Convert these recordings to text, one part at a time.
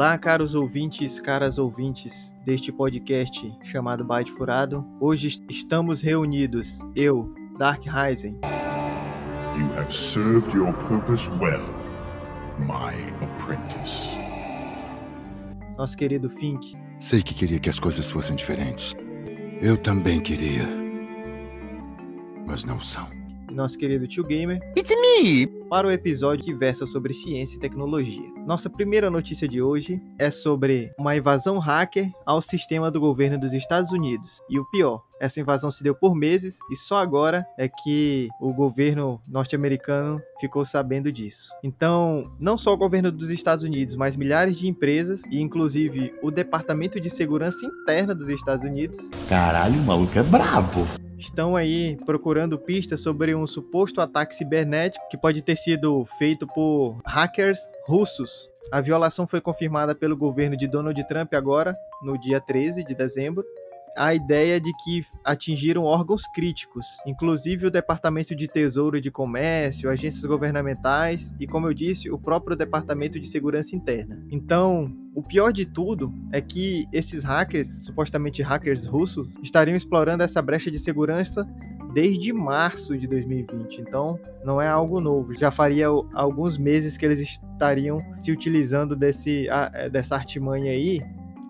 Olá, caros ouvintes, caras ouvintes deste podcast chamado Byte Furado. Hoje estamos reunidos, eu, Dark Ryzen. You have served your purpose well, my apprentice. Nosso querido Fink. Sei que queria que as coisas fossem diferentes. Eu também queria. Mas não são nosso querido tio Gamer. It's me! Para o episódio que versa sobre ciência e tecnologia. Nossa primeira notícia de hoje é sobre uma invasão hacker ao sistema do governo dos Estados Unidos. E o pior, essa invasão se deu por meses e só agora é que o governo norte-americano ficou sabendo disso. Então, não só o governo dos Estados Unidos, mas milhares de empresas e inclusive o Departamento de Segurança Interna dos Estados Unidos. Caralho, o maluco é brabo estão aí procurando pistas sobre um suposto ataque cibernético que pode ter sido feito por hackers russos. A violação foi confirmada pelo governo de Donald Trump agora, no dia 13 de dezembro, a ideia de que atingiram órgãos críticos, inclusive o Departamento de Tesouro e de Comércio, agências governamentais e, como eu disse, o próprio Departamento de Segurança Interna. Então, o pior de tudo é que esses hackers, supostamente hackers russos, estariam explorando essa brecha de segurança desde março de 2020. Então, não é algo novo. Já faria alguns meses que eles estariam se utilizando desse, dessa artimanha aí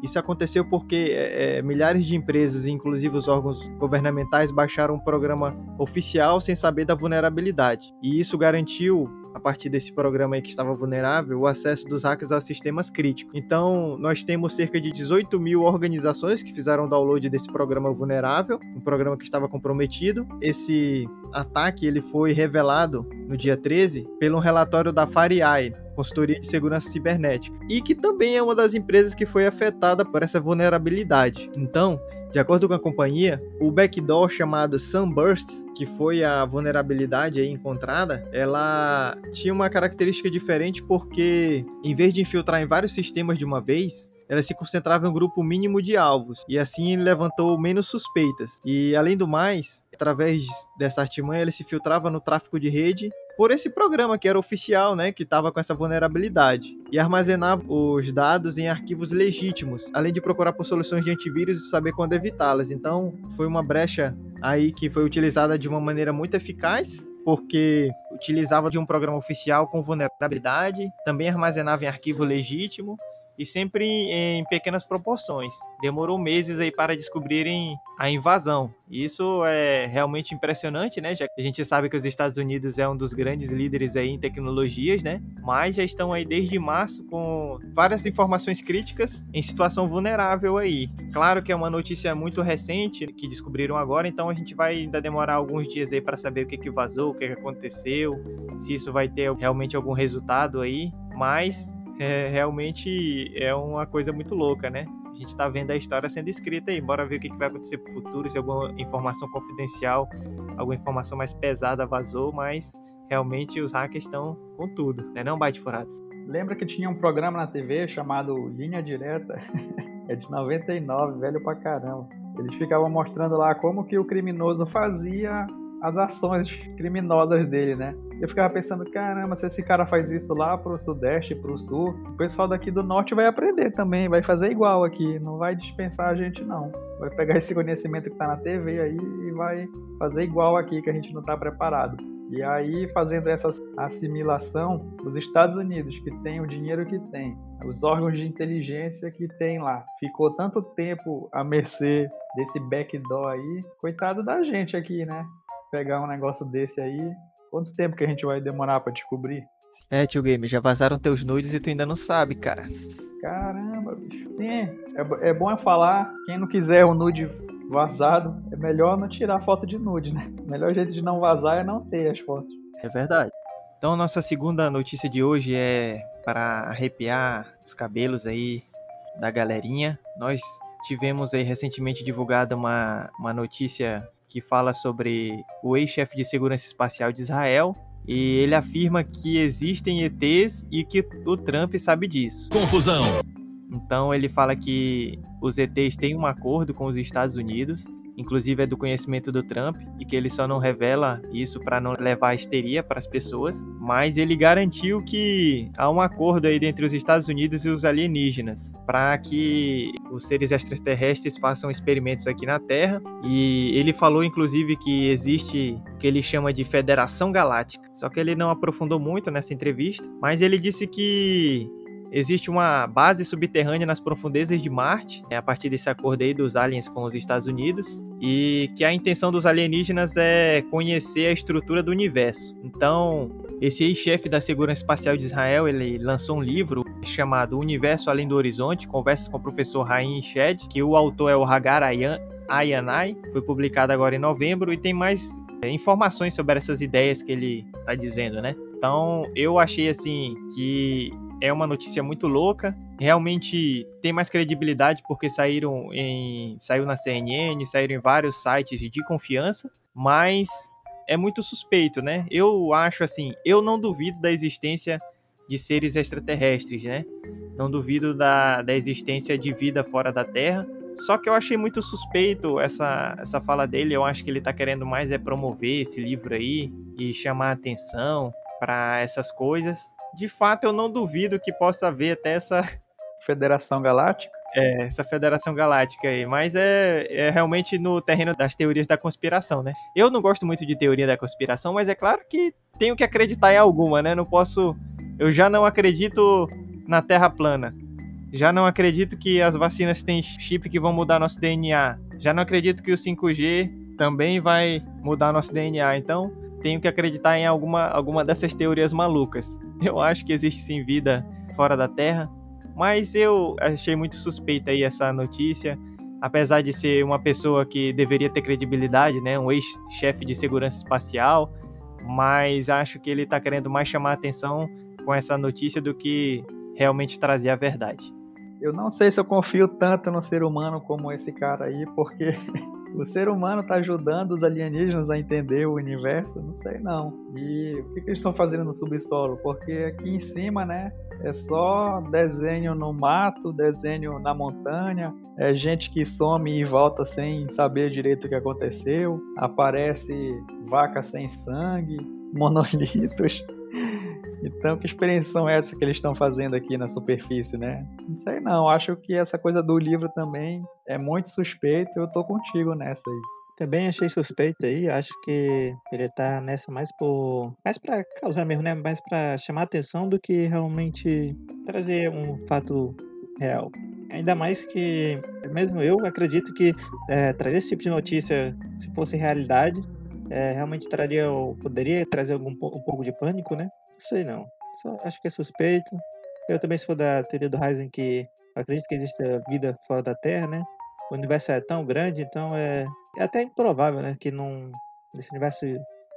isso aconteceu porque é, é, milhares de empresas, inclusive os órgãos governamentais, baixaram um programa oficial sem saber da vulnerabilidade. E isso garantiu a partir desse programa aí que estava vulnerável, o acesso dos hackers a sistemas críticos. Então, nós temos cerca de 18 mil organizações que fizeram download desse programa vulnerável, um programa que estava comprometido. Esse ataque ele foi revelado no dia 13 pelo relatório da FireEye, consultoria de segurança cibernética, e que também é uma das empresas que foi afetada por essa vulnerabilidade. Então, de acordo com a companhia, o backdoor chamado Sunburst, que foi a vulnerabilidade encontrada, ela tinha uma característica diferente porque, em vez de infiltrar em vários sistemas de uma vez, ela se concentrava em um grupo mínimo de alvos e assim levantou menos suspeitas. E além do mais, através dessa artimanha, ele se filtrava no tráfego de rede por esse programa que era oficial, né, que estava com essa vulnerabilidade e armazenava os dados em arquivos legítimos, além de procurar por soluções de antivírus e saber quando evitá-las. Então, foi uma brecha aí que foi utilizada de uma maneira muito eficaz porque utilizava de um programa oficial com vulnerabilidade, também armazenava em arquivo legítimo e sempre em pequenas proporções. Demorou meses aí para descobrirem a invasão. Isso é realmente impressionante, né? Já que a gente sabe que os Estados Unidos é um dos grandes líderes aí em tecnologias, né? Mas já estão aí desde março com várias informações críticas em situação vulnerável aí. Claro que é uma notícia muito recente que descobriram agora, então a gente vai ainda demorar alguns dias aí para saber o que que vazou, o que que aconteceu, se isso vai ter realmente algum resultado aí. Mas é, realmente é uma coisa muito louca, né? A gente está vendo a história sendo escrita aí. Bora ver o que, vai acontecer pro futuro, se alguma informação confidencial, alguma informação mais pesada vazou, mas realmente os hackers estão com tudo, né? Não bate furados. Lembra que tinha um programa na TV chamado Linha Direta? é de 99, velho pra caramba. Eles ficavam mostrando lá como que o criminoso fazia as ações criminosas dele, né? Eu ficava pensando, caramba, se esse cara faz isso lá pro sudeste, pro sul, o pessoal daqui do norte vai aprender também, vai fazer igual aqui, não vai dispensar a gente não. Vai pegar esse conhecimento que tá na TV aí e vai fazer igual aqui que a gente não tá preparado. E aí, fazendo essa assimilação, os Estados Unidos, que tem o dinheiro que tem, os órgãos de inteligência que tem lá, ficou tanto tempo à mercê desse backdoor aí, coitado da gente aqui, né? Pegar um negócio desse aí, Quanto tempo que a gente vai demorar para descobrir? É, tio Game, já vazaram teus nudes e tu ainda não sabe, cara. Caramba, bicho. Sim, é, é bom é falar, quem não quiser o nude vazado, é melhor não tirar foto de nude, né? O melhor jeito de não vazar é não ter as fotos. É verdade. Então, nossa segunda notícia de hoje é para arrepiar os cabelos aí da galerinha. Nós tivemos aí recentemente divulgada uma, uma notícia que fala sobre o ex-chefe de segurança espacial de Israel. E ele afirma que existem ETs e que o Trump sabe disso. Confusão! Então ele fala que os ETs têm um acordo com os Estados Unidos inclusive é do conhecimento do Trump, e que ele só não revela isso para não levar histeria para as pessoas, mas ele garantiu que há um acordo aí entre os Estados Unidos e os alienígenas para que os seres extraterrestres façam experimentos aqui na Terra, e ele falou inclusive que existe o que ele chama de Federação Galáctica. Só que ele não aprofundou muito nessa entrevista, mas ele disse que Existe uma base subterrânea nas profundezas de Marte, né, a partir desse acordo aí dos aliens com os Estados Unidos, e que a intenção dos alienígenas é conhecer a estrutura do universo. Então, esse ex-chefe da Segurança Espacial de Israel, ele lançou um livro chamado Universo Além do Horizonte, conversas com o professor Rain Shed, que o autor é o Hagar Ayan, Ayanai, foi publicado agora em novembro e tem mais é, informações sobre essas ideias que ele está dizendo, né? Então, eu achei assim que é uma notícia muito louca. Realmente tem mais credibilidade porque saíram em saiu na CNN, saíram em vários sites de confiança, mas é muito suspeito, né? Eu acho assim, eu não duvido da existência de seres extraterrestres, né? Não duvido da, da existência de vida fora da Terra. Só que eu achei muito suspeito essa, essa fala dele. Eu acho que ele tá querendo mais é promover esse livro aí e chamar atenção para essas coisas de fato eu não duvido que possa haver até essa Federação Galáctica. É, essa Federação Galáctica aí, mas é, é realmente no terreno das teorias da conspiração, né? Eu não gosto muito de teoria da conspiração, mas é claro que tenho que acreditar em alguma, né? Não posso. Eu já não acredito na Terra plana. Já não acredito que as vacinas têm chip que vão mudar nosso DNA. Já não acredito que o 5G também vai mudar nosso DNA. Então, tenho que acreditar em alguma, alguma dessas teorias malucas. Eu acho que existe sim vida fora da Terra, mas eu achei muito suspeita aí essa notícia, apesar de ser uma pessoa que deveria ter credibilidade, né, um ex-chefe de segurança espacial, mas acho que ele está querendo mais chamar a atenção com essa notícia do que realmente trazer a verdade. Eu não sei se eu confio tanto no ser humano como esse cara aí, porque o ser humano está ajudando os alienígenas a entender o universo? Não sei não. E o que, que eles estão fazendo no subsolo? Porque aqui em cima, né, é só desenho no mato, desenho na montanha, é gente que some e volta sem saber direito o que aconteceu, aparece vaca sem sangue, monolitos. Então, que experiência são essas que eles estão fazendo aqui na superfície, né? Não sei não, acho que essa coisa do livro também é muito suspeito, eu tô contigo nessa aí. Também achei suspeito aí, acho que ele tá nessa mais por. mais pra causar mesmo, né? Mais pra chamar atenção do que realmente trazer um fato real. Ainda mais que, mesmo eu acredito que é, trazer esse tipo de notícia, se fosse realidade, é, realmente traria, poderia trazer algum, um pouco de pânico, né? Sei não. Só acho que é suspeito. Eu também sou da teoria do Heisen que acredito que existe vida fora da Terra, né? O universo é tão grande, então é, é até improvável, né? Que não, nesse universo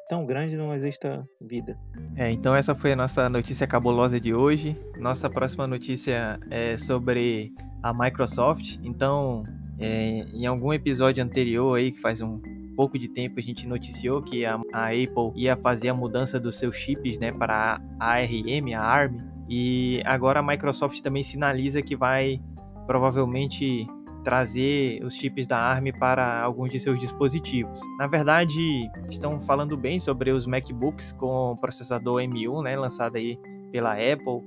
tão grande não exista vida. É, então essa foi a nossa notícia cabulosa de hoje. Nossa próxima notícia é sobre a Microsoft. Então, é, em algum episódio anterior aí, que faz um pouco de tempo a gente noticiou que a, a Apple ia fazer a mudança dos seus chips né, para a ARM, a ARM, e agora a Microsoft também sinaliza que vai provavelmente trazer os chips da ARM para alguns de seus dispositivos. Na verdade, estão falando bem sobre os MacBooks com processador M1, né, lançado aí pela Apple.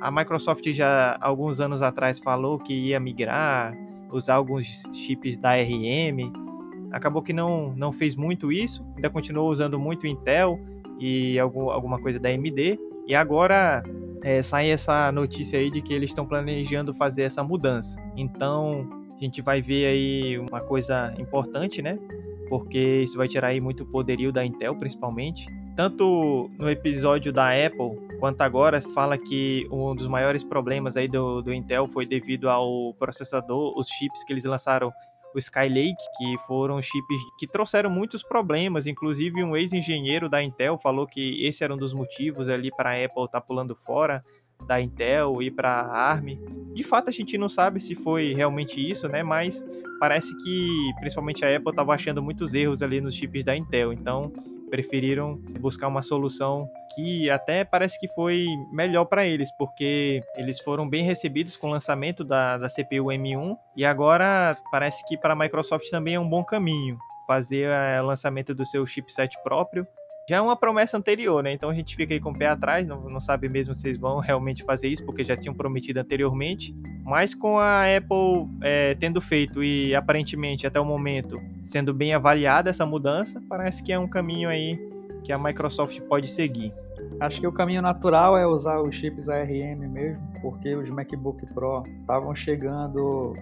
A Microsoft já alguns anos atrás falou que ia migrar, usar alguns chips da ARM, acabou que não, não fez muito isso, ainda continuou usando muito Intel e algum, alguma coisa da AMD, e agora é, sai essa notícia aí de que eles estão planejando fazer essa mudança. Então a gente vai ver aí uma coisa importante, né? Porque isso vai tirar aí muito poderio da Intel, principalmente. Tanto no episódio da Apple quanto agora fala que um dos maiores problemas aí do, do Intel foi devido ao processador, os chips que eles lançaram o Skylake, que foram chips que trouxeram muitos problemas. Inclusive, um ex-engenheiro da Intel falou que esse era um dos motivos ali para a Apple estar tá pulando fora da Intel e para a ARM. De fato, a gente não sabe se foi realmente isso, né? Mas parece que principalmente a Apple estava achando muitos erros ali nos chips da Intel. Então, preferiram buscar uma solução que até parece que foi melhor para eles, porque eles foram bem recebidos com o lançamento da, da CPU M1 e agora parece que para a Microsoft também é um bom caminho fazer o lançamento do seu chipset próprio já é uma promessa anterior, né? Então a gente fica aí com o pé atrás, não, não sabe mesmo se eles vão realmente fazer isso, porque já tinham prometido anteriormente. Mas com a Apple é, tendo feito e aparentemente até o momento sendo bem avaliada essa mudança, parece que é um caminho aí que a Microsoft pode seguir. Acho que o caminho natural é usar os chips ARM mesmo, porque os MacBook Pro estavam chegando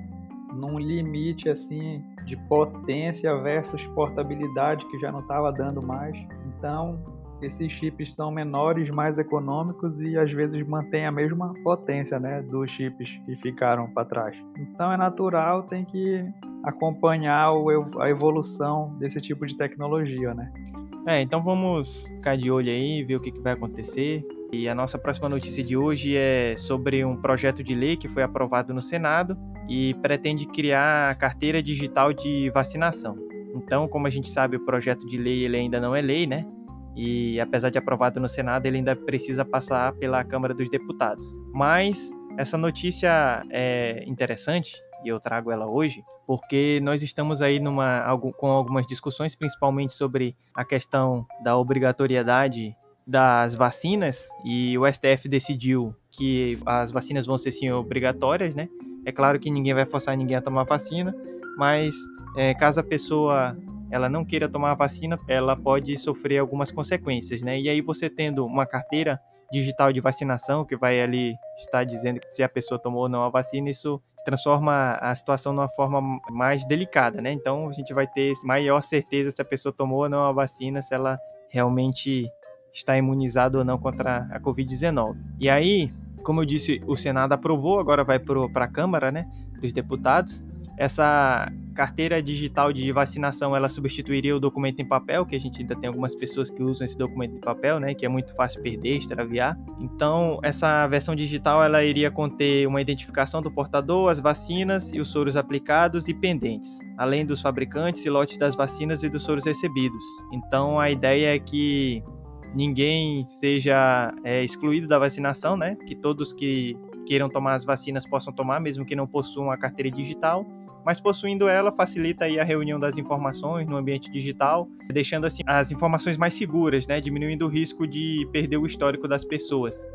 num limite assim de potência versus portabilidade que já não estava dando mais. Então, esses chips são menores, mais econômicos e às vezes mantêm a mesma potência, né, dos chips que ficaram para trás. Então é natural, tem que acompanhar a evolução desse tipo de tecnologia, né? É, então vamos ficar de olho aí, ver o que, que vai acontecer. E a nossa próxima notícia de hoje é sobre um projeto de lei que foi aprovado no Senado e pretende criar a carteira digital de vacinação. Então, como a gente sabe, o projeto de lei ele ainda não é lei, né? E apesar de aprovado no Senado, ele ainda precisa passar pela Câmara dos Deputados. Mas essa notícia é interessante e eu trago ela hoje, porque nós estamos aí numa, com algumas discussões, principalmente sobre a questão da obrigatoriedade das vacinas, e o STF decidiu que as vacinas vão ser sim obrigatórias, né? É claro que ninguém vai forçar ninguém a tomar vacina, mas é, caso a pessoa ela não queira tomar a vacina, ela pode sofrer algumas consequências, né? E aí você tendo uma carteira digital de vacinação que vai ali estar dizendo que se a pessoa tomou ou não a vacina, isso transforma a situação numa forma mais delicada, né? Então a gente vai ter maior certeza se a pessoa tomou ou não a vacina, se ela realmente está imunizada ou não contra a Covid-19. E aí, como eu disse, o Senado aprovou, agora vai para a Câmara, né, dos deputados. Essa carteira digital de vacinação ela substituiria o documento em papel, que a gente ainda tem algumas pessoas que usam esse documento em papel, né, que é muito fácil perder, extraviar. Então, essa versão digital ela iria conter uma identificação do portador, as vacinas e os soros aplicados e pendentes, além dos fabricantes e lotes das vacinas e dos soros recebidos. Então, a ideia é que ninguém seja é, excluído da vacinação, né? Que todos que queiram tomar as vacinas possam tomar, mesmo que não possuam a carteira digital mas possuindo ela facilita aí a reunião das informações no ambiente digital, deixando assim as informações mais seguras, né, diminuindo o risco de perder o histórico das pessoas.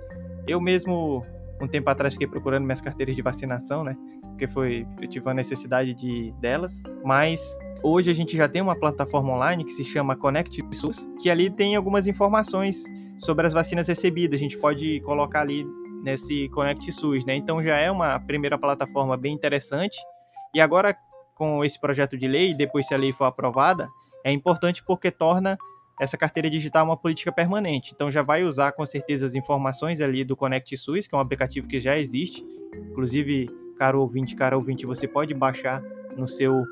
Eu mesmo um tempo atrás fiquei procurando minhas carteiras de vacinação, né, porque foi eu tive a necessidade de delas, mas hoje a gente já tem uma plataforma online que se chama Connect SUS, que ali tem algumas informações sobre as vacinas recebidas. A gente pode colocar ali nesse Connect SUS, né? Então já é uma primeira plataforma bem interessante e agora, com esse projeto de lei, depois se a lei for aprovada, é importante porque torna essa carteira digital uma política permanente. Então já vai usar com certeza as informações ali do Connect SUS, que é um aplicativo que já existe. Inclusive, caro ouvinte, caro ouvinte, você pode baixar no seu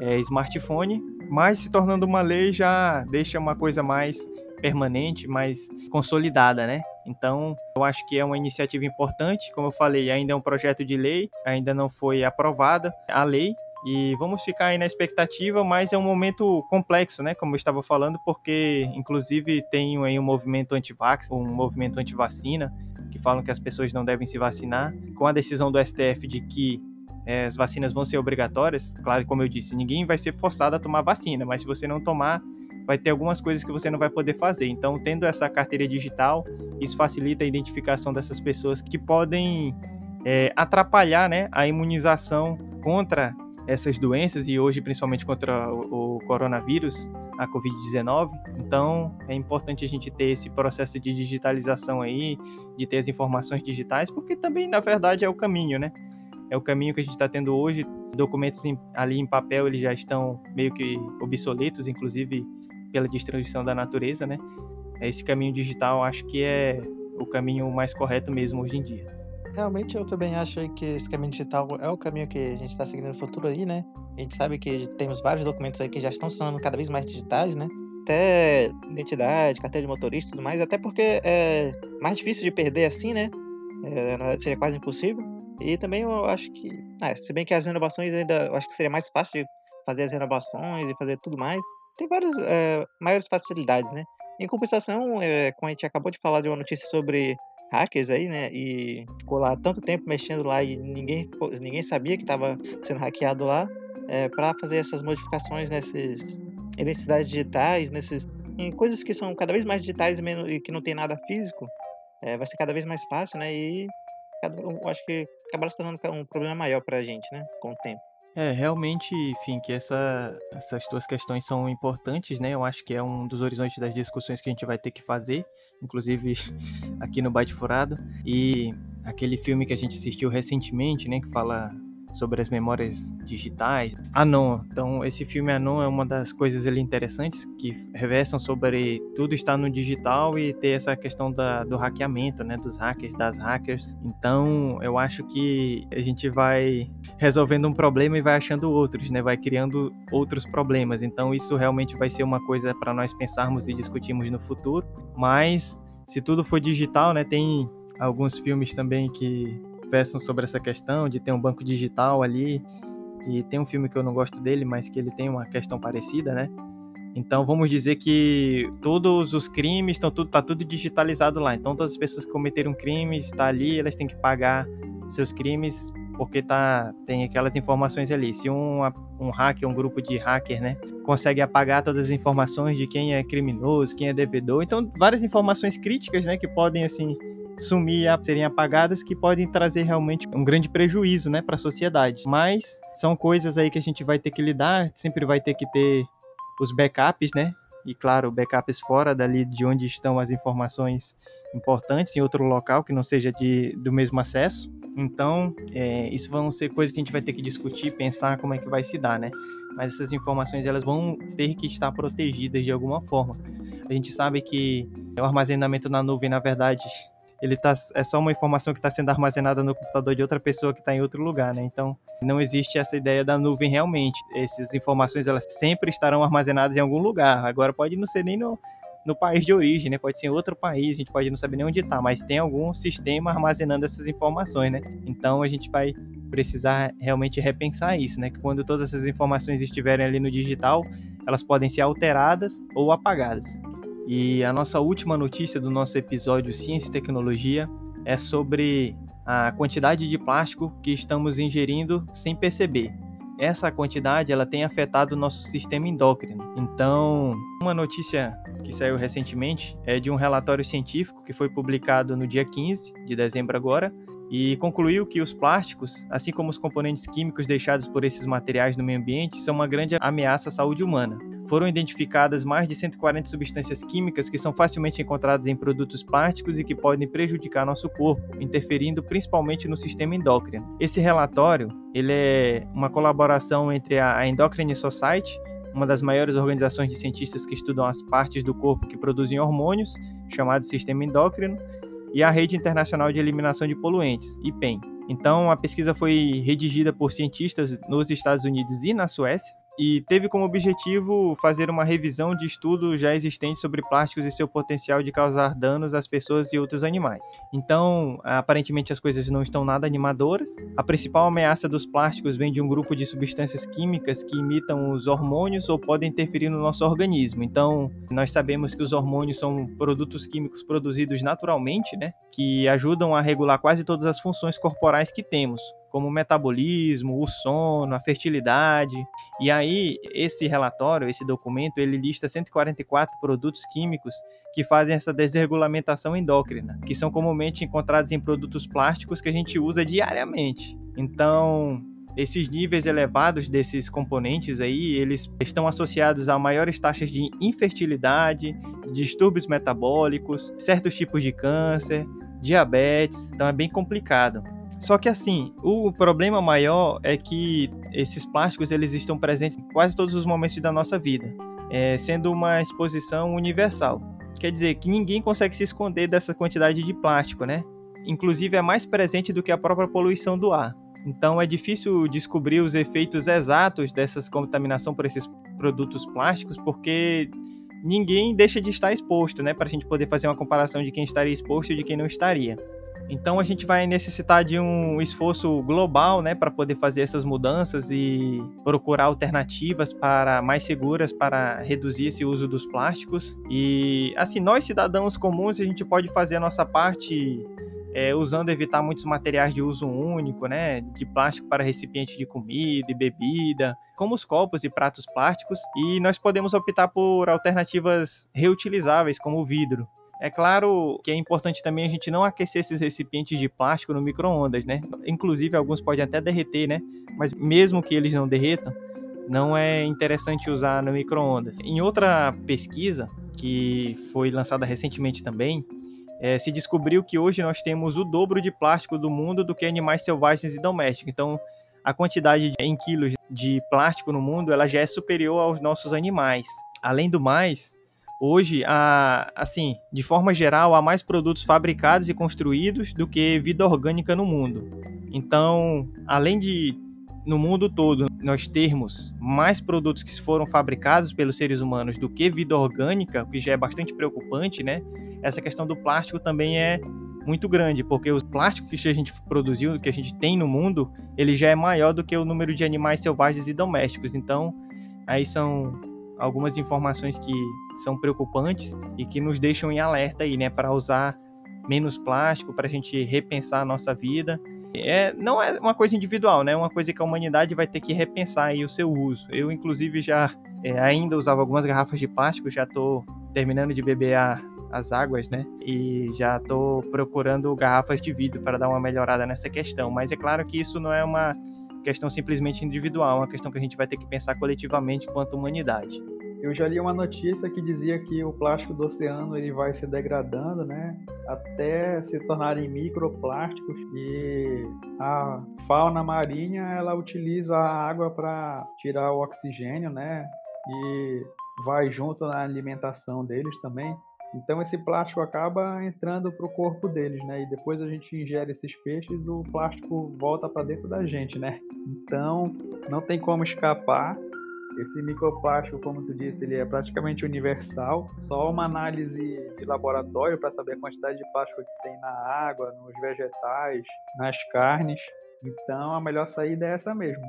é, smartphone, mas se tornando uma lei já deixa uma coisa mais permanente, mais consolidada, né? Então, eu acho que é uma iniciativa importante. Como eu falei, ainda é um projeto de lei, ainda não foi aprovada a lei. E vamos ficar aí na expectativa, mas é um momento complexo, né? Como eu estava falando, porque inclusive tem aí um movimento anti-vax, um movimento anti-vacina, que falam que as pessoas não devem se vacinar. Com a decisão do STF de que é, as vacinas vão ser obrigatórias, claro, como eu disse, ninguém vai ser forçado a tomar vacina, mas se você não tomar, vai ter algumas coisas que você não vai poder fazer. Então, tendo essa carteira digital, isso facilita a identificação dessas pessoas que podem é, atrapalhar né, a imunização contra essas doenças e hoje principalmente contra o, o coronavírus, a Covid-19. Então, é importante a gente ter esse processo de digitalização aí, de ter as informações digitais, porque também, na verdade, é o caminho, né? É o caminho que a gente está tendo hoje. Documentos em, ali em papel eles já estão meio que obsoletos, inclusive pela destruição da natureza, né? Esse caminho digital acho que é o caminho mais correto mesmo hoje em dia. Realmente eu também acho que esse caminho digital é o caminho que a gente está seguindo no futuro aí, né? A gente sabe que temos vários documentos aí que já estão se tornando cada vez mais digitais, né? Até identidade, carteira de motorista e tudo mais, até porque é mais difícil de perder assim, né? É, seria quase impossível. E também eu acho que, ah, se bem que as renovações ainda, eu acho que seria mais fácil de fazer as renovações e fazer tudo mais, tem várias é, maiores facilidades, né? Em compensação, é, como a gente acabou de falar de uma notícia sobre hackers aí, né? E ficou lá tanto tempo mexendo lá e ninguém, ninguém sabia que estava sendo hackeado lá, é, para fazer essas modificações nessas identidades digitais, nesses, em coisas que são cada vez mais digitais e, menos, e que não tem nada físico, é, vai ser cada vez mais fácil, né? E eu acho que acabará se tornando um problema maior para a gente, né? Com o tempo. É, realmente, enfim, que essa, essas duas questões são importantes, né? Eu acho que é um dos horizontes das discussões que a gente vai ter que fazer, inclusive aqui no Bate Furado. E aquele filme que a gente assistiu recentemente, né, que fala sobre as memórias digitais. Anon. Então, esse filme Anon é uma das coisas ali interessantes que reversam sobre tudo estar no digital e ter essa questão da, do hackeamento, né, dos hackers, das hackers. Então, eu acho que a gente vai resolvendo um problema e vai achando outros, né, vai criando outros problemas. Então, isso realmente vai ser uma coisa para nós pensarmos e discutirmos no futuro. Mas se tudo for digital, né, tem alguns filmes também que versam sobre essa questão de ter um banco digital ali. E tem um filme que eu não gosto dele, mas que ele tem uma questão parecida, né? Então vamos dizer que todos os crimes estão tudo tá tudo digitalizado lá. Então todas as pessoas que cometeram crimes está ali, elas têm que pagar seus crimes porque tá tem aquelas informações ali. Se um, um hacker, um grupo de hacker, né, consegue apagar todas as informações de quem é criminoso, quem é devedor, então várias informações críticas, né, que podem assim sumir, serem apagadas, que podem trazer realmente um grande prejuízo, né, para a sociedade. Mas são coisas aí que a gente vai ter que lidar, sempre vai ter que ter os backups, né? E claro, backups fora dali de onde estão as informações importantes, em outro local que não seja de, do mesmo acesso. Então, é, isso vão ser coisas que a gente vai ter que discutir, pensar como é que vai se dar, né? Mas essas informações elas vão ter que estar protegidas de alguma forma. A gente sabe que o armazenamento na nuvem, na verdade, ele tá, é só uma informação que está sendo armazenada no computador de outra pessoa que está em outro lugar, né? Então, não existe essa ideia da nuvem realmente. Essas informações elas sempre estarão armazenadas em algum lugar. Agora pode não ser nem no, no país de origem, né? Pode ser em outro país, a gente pode não saber nem onde está, mas tem algum sistema armazenando essas informações, né? Então a gente vai precisar realmente repensar isso, né? Que quando todas essas informações estiverem ali no digital, elas podem ser alteradas ou apagadas. E a nossa última notícia do nosso episódio Ciência e Tecnologia é sobre a quantidade de plástico que estamos ingerindo sem perceber. Essa quantidade ela tem afetado o nosso sistema endócrino. Então, uma notícia que saiu recentemente é de um relatório científico que foi publicado no dia 15 de dezembro agora e concluiu que os plásticos, assim como os componentes químicos deixados por esses materiais no meio ambiente, são uma grande ameaça à saúde humana foram identificadas mais de 140 substâncias químicas que são facilmente encontradas em produtos plásticos e que podem prejudicar nosso corpo, interferindo principalmente no sistema endócrino. Esse relatório ele é uma colaboração entre a Endocrine Society, uma das maiores organizações de cientistas que estudam as partes do corpo que produzem hormônios, chamado sistema endócrino, e a Rede Internacional de Eliminação de Poluentes, IPEN. Então, a pesquisa foi redigida por cientistas nos Estados Unidos e na Suécia, e teve como objetivo fazer uma revisão de estudos já existentes sobre plásticos e seu potencial de causar danos às pessoas e outros animais. Então, aparentemente as coisas não estão nada animadoras. A principal ameaça dos plásticos vem de um grupo de substâncias químicas que imitam os hormônios ou podem interferir no nosso organismo. Então, nós sabemos que os hormônios são produtos químicos produzidos naturalmente, né, que ajudam a regular quase todas as funções corporais que temos como o metabolismo, o sono, a fertilidade. E aí, esse relatório, esse documento, ele lista 144 produtos químicos que fazem essa desregulamentação endócrina, que são comumente encontrados em produtos plásticos que a gente usa diariamente. Então, esses níveis elevados desses componentes aí, eles estão associados a maiores taxas de infertilidade, distúrbios metabólicos, certos tipos de câncer, diabetes, então é bem complicado. Só que assim, o problema maior é que esses plásticos eles estão presentes em quase todos os momentos da nossa vida, é, sendo uma exposição universal. Quer dizer que ninguém consegue se esconder dessa quantidade de plástico, né? Inclusive é mais presente do que a própria poluição do ar. Então é difícil descobrir os efeitos exatos dessa contaminação por esses produtos plásticos, porque ninguém deixa de estar exposto, né? Para a gente poder fazer uma comparação de quem estaria exposto e de quem não estaria. Então a gente vai necessitar de um esforço global, né, para poder fazer essas mudanças e procurar alternativas para mais seguras para reduzir esse uso dos plásticos. E assim, nós cidadãos comuns a gente pode fazer a nossa parte é, usando evitar muitos materiais de uso único, né, de plástico para recipiente de comida e bebida, como os copos e pratos plásticos, e nós podemos optar por alternativas reutilizáveis, como o vidro. É claro que é importante também a gente não aquecer esses recipientes de plástico no micro-ondas, né? Inclusive, alguns podem até derreter, né? Mas mesmo que eles não derretam, não é interessante usar no micro-ondas. Em outra pesquisa, que foi lançada recentemente também, é, se descobriu que hoje nós temos o dobro de plástico do mundo do que animais selvagens e domésticos. Então, a quantidade em quilos de plástico no mundo ela já é superior aos nossos animais. Além do mais, Hoje, há, assim, de forma geral, há mais produtos fabricados e construídos do que vida orgânica no mundo. Então, além de no mundo todo nós termos mais produtos que foram fabricados pelos seres humanos do que vida orgânica, o que já é bastante preocupante, né? Essa questão do plástico também é muito grande, porque o plástico que a gente produziu, que a gente tem no mundo, ele já é maior do que o número de animais selvagens e domésticos. Então, aí são algumas informações que são preocupantes e que nos deixam em alerta aí, né, para usar menos plástico, para a gente repensar a nossa vida. É, não é uma coisa individual, né? É uma coisa que a humanidade vai ter que repensar aí o seu uso. Eu, inclusive, já é, ainda usava algumas garrafas de plástico, já estou terminando de beber a, as águas, né? E já estou procurando garrafas de vidro para dar uma melhorada nessa questão. Mas é claro que isso não é uma questão simplesmente individual, uma questão que a gente vai ter que pensar coletivamente quanto humanidade. Eu já li uma notícia que dizia que o plástico do oceano ele vai se degradando, né, até se tornarem microplásticos e a fauna marinha ela utiliza a água para tirar o oxigênio, né, e vai junto na alimentação deles também. Então esse plástico acaba entrando para o corpo deles, né? E depois a gente ingere esses peixes, o plástico volta para dentro da gente, né? Então não tem como escapar. Esse microplástico, como tu disse, ele é praticamente universal. Só uma análise de laboratório para saber a quantidade de plástico que tem na água, nos vegetais, nas carnes. Então a melhor saída é essa mesmo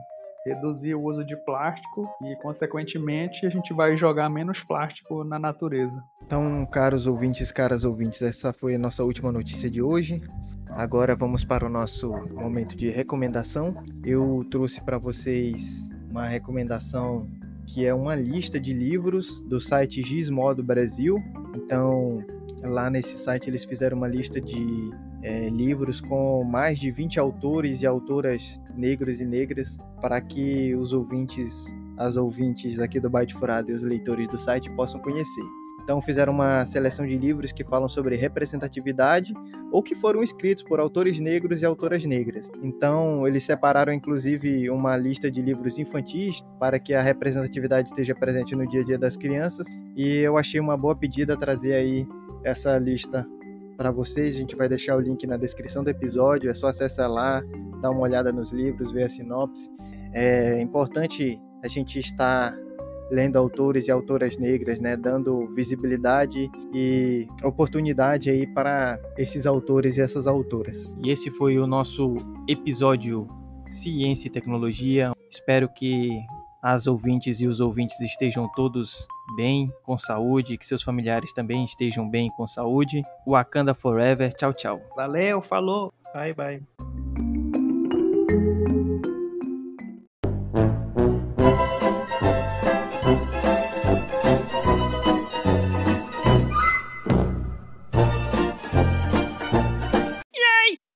reduzir o uso de plástico e, consequentemente, a gente vai jogar menos plástico na natureza. Então, caros ouvintes, caras ouvintes, essa foi a nossa última notícia de hoje. Agora vamos para o nosso momento de recomendação. Eu trouxe para vocês uma recomendação que é uma lista de livros do site Gizmodo Brasil. Então, lá nesse site eles fizeram uma lista de é, livros com mais de 20 autores e autoras negros e negras para que os ouvintes, as ouvintes aqui do Byte Furado e os leitores do site possam conhecer. Então fizeram uma seleção de livros que falam sobre representatividade ou que foram escritos por autores negros e autoras negras. Então eles separaram inclusive uma lista de livros infantis para que a representatividade esteja presente no dia a dia das crianças e eu achei uma boa pedida trazer aí essa lista para vocês. A gente vai deixar o link na descrição do episódio. É só acessar lá, dar uma olhada nos livros, ver a sinopse. É importante a gente estar lendo autores e autoras negras, né, dando visibilidade e oportunidade aí para esses autores e essas autoras. E esse foi o nosso episódio Ciência e Tecnologia. Espero que as ouvintes e os ouvintes estejam todos bem, com saúde, que seus familiares também estejam bem com saúde. Wakanda Forever. Tchau, tchau. Valeu, falou. Bye, bye.